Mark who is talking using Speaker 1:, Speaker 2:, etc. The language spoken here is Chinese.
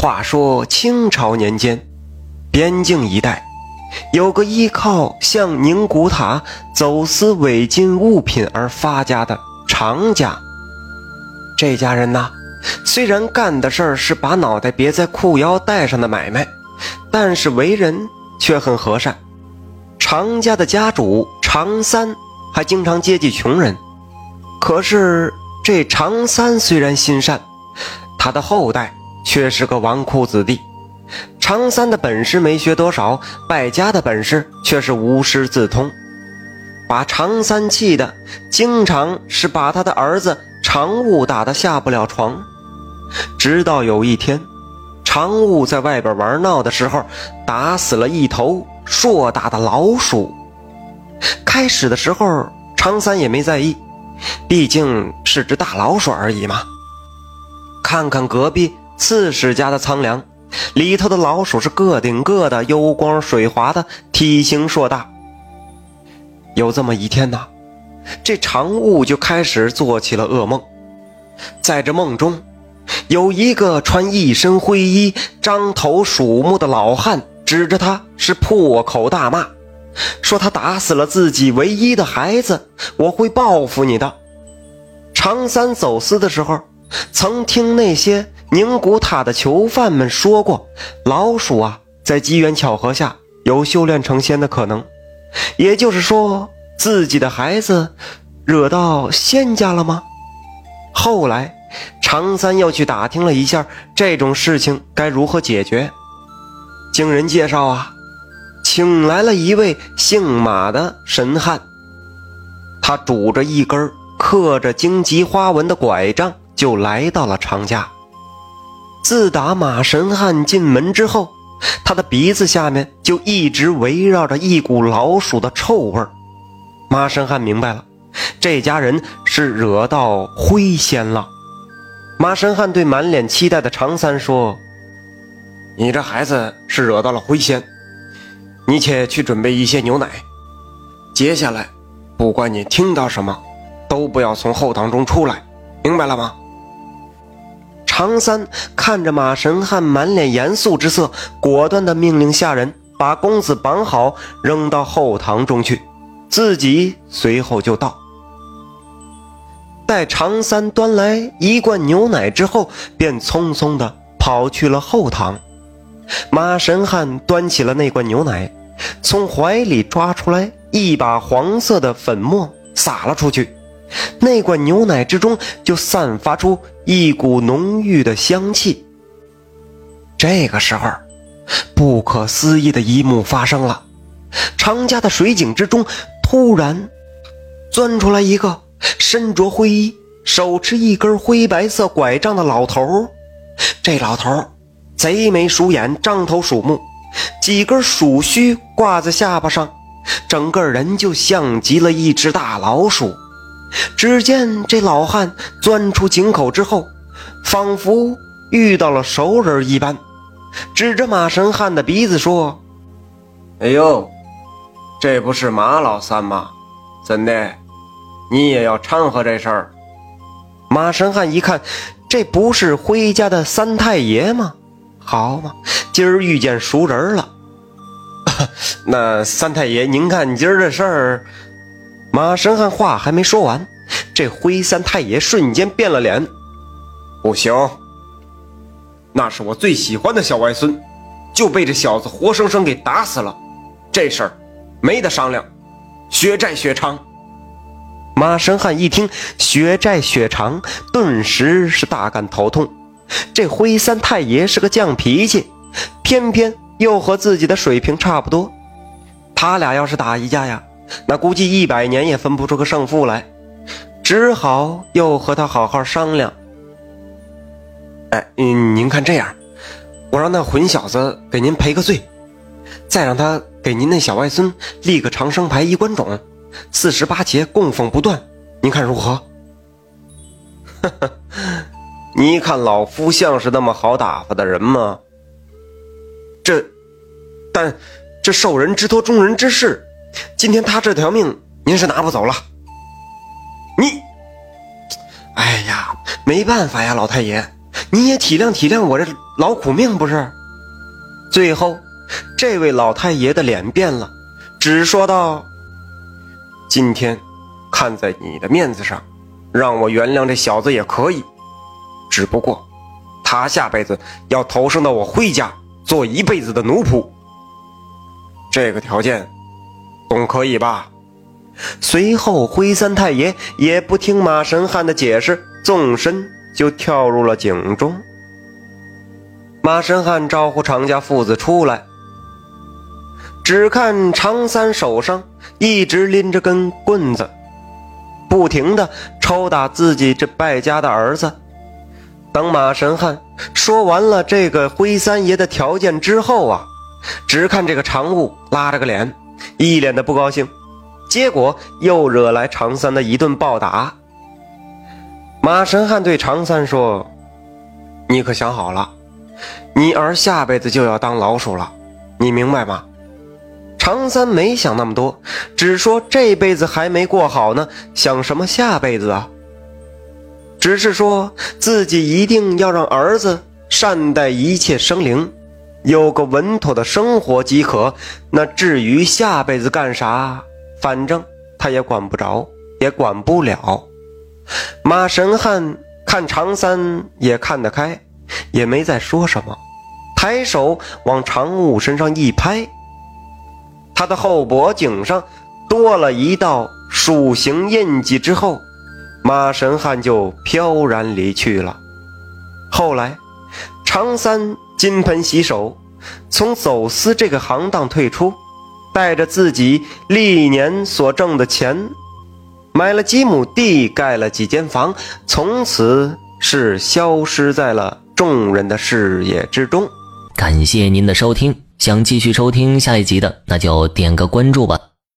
Speaker 1: 话说清朝年间，边境一带有个依靠向宁古塔走私伪金物品而发家的常家。这家人呐，虽然干的事儿是把脑袋别在裤腰带上的买卖，但是为人却很和善。常家的家主常三还经常接济穷人。可是这常三虽然心善，他的后代。却是个纨绔子弟，常三的本事没学多少，败家的本事却是无师自通，把常三气的，经常是把他的儿子常务打得下不了床。直到有一天，常务在外边玩闹的时候，打死了一头硕大的老鼠。开始的时候，常三也没在意，毕竟是只大老鼠而已嘛。看看隔壁。刺史家的仓粮里头的老鼠是个顶个的，油光水滑的，体型硕大。有这么一天呐，这常务就开始做起了噩梦。在这梦中，有一个穿一身灰衣、张头鼠目的老汉指着他是破口大骂，说他打死了自己唯一的孩子，我会报复你的。常三走私的时候，曾听那些。宁古塔的囚犯们说过，老鼠啊，在机缘巧合下有修炼成仙的可能，也就是说，自己的孩子惹到仙家了吗？后来，常三又去打听了一下这种事情该如何解决。经人介绍啊，请来了一位姓马的神汉，他拄着一根刻着荆棘花纹的拐杖，就来到了常家。自打马神汉进门之后，他的鼻子下面就一直围绕着一股老鼠的臭味马神汉明白了，这家人是惹到灰仙了。马神汉对满脸期待的常三说：“你这孩子是惹到了灰仙，你且去准备一些牛奶。接下来，不管你听到什么，都不要从后堂中出来，明白了吗？”常三看着马神汉满脸严肃之色，果断地命令下人把公子绑好，扔到后堂中去，自己随后就到。待常三端来一罐牛奶之后，便匆匆地跑去了后堂。马神汉端起了那罐牛奶，从怀里抓出来一把黄色的粉末，撒了出去。那罐牛奶之中就散发出一股浓郁的香气。这个时候，不可思议的一幕发生了：常家的水井之中突然钻出来一个身着灰衣、手持一根灰白色拐杖的老头。这老头贼眉鼠眼、张头鼠目，几根鼠须挂在下巴上，整个人就像极了一只大老鼠。只见这老汉钻出井口之后，仿佛遇到了熟人一般，指着马神汉的鼻子说：“哎呦，这不是马老三吗？怎的，你也要掺和这事儿？”马神汉一看，这不是辉家的三太爷吗？好嘛，今儿遇见熟人了。那三太爷，您看今儿这事儿。马神汉话还没说完，这灰三太爷瞬间变了脸。不行，那是我最喜欢的小外孙，就被这小子活生生给打死了。这事儿没得商量，血债血偿。马神汉一听血债血偿，顿时是大感头痛。这灰三太爷是个犟脾气，偏偏又和自己的水平差不多。他俩要是打一架呀？那估计一百年也分不出个胜负来，只好又和他好好商量。哎，嗯，您看这样，我让那混小子给您赔个罪，再让他给您那小外孙立个长生牌一关冢，四十八节供奉不断，您看如何？呵呵，你看老夫像是那么好打发的人吗？这，但这受人之托，忠人之事。今天他这条命您是拿不走了。你，哎呀，没办法呀，老太爷，你也体谅体谅我这劳苦命不是？最后，这位老太爷的脸变了，只说道：“今天，看在你的面子上，让我原谅这小子也可以。只不过，他下辈子要投生到我辉家做一辈子的奴仆。这个条件，总可以吧？”随后，辉三太爷也不听马神汉的解释，纵身就跳入了井中。马神汉招呼常家父子出来，只看常三手上一直拎着根棍子，不停的抽打自己这败家的儿子。等马神汉说完了这个辉三爷的条件之后啊，只看这个常务拉着个脸，一脸的不高兴，结果又惹来常三的一顿暴打。马神汉对常三说：“你可想好了？”你儿下辈子就要当老鼠了，你明白吗？常三没想那么多，只说这辈子还没过好呢，想什么下辈子啊？只是说自己一定要让儿子善待一切生灵，有个稳妥的生活即可。那至于下辈子干啥，反正他也管不着，也管不了。马神汉看常三也看得开。也没再说什么，抬手往常务身上一拍，他的后脖颈上多了一道鼠形印记。之后，马神汉就飘然离去了。后来，常三金盆洗手，从走私这个行当退出，带着自己历年所挣的钱，买了几亩地，盖了几间房，从此是消失在了。众人的视野之中，
Speaker 2: 感谢您的收听。想继续收听下一集的，那就点个关注吧。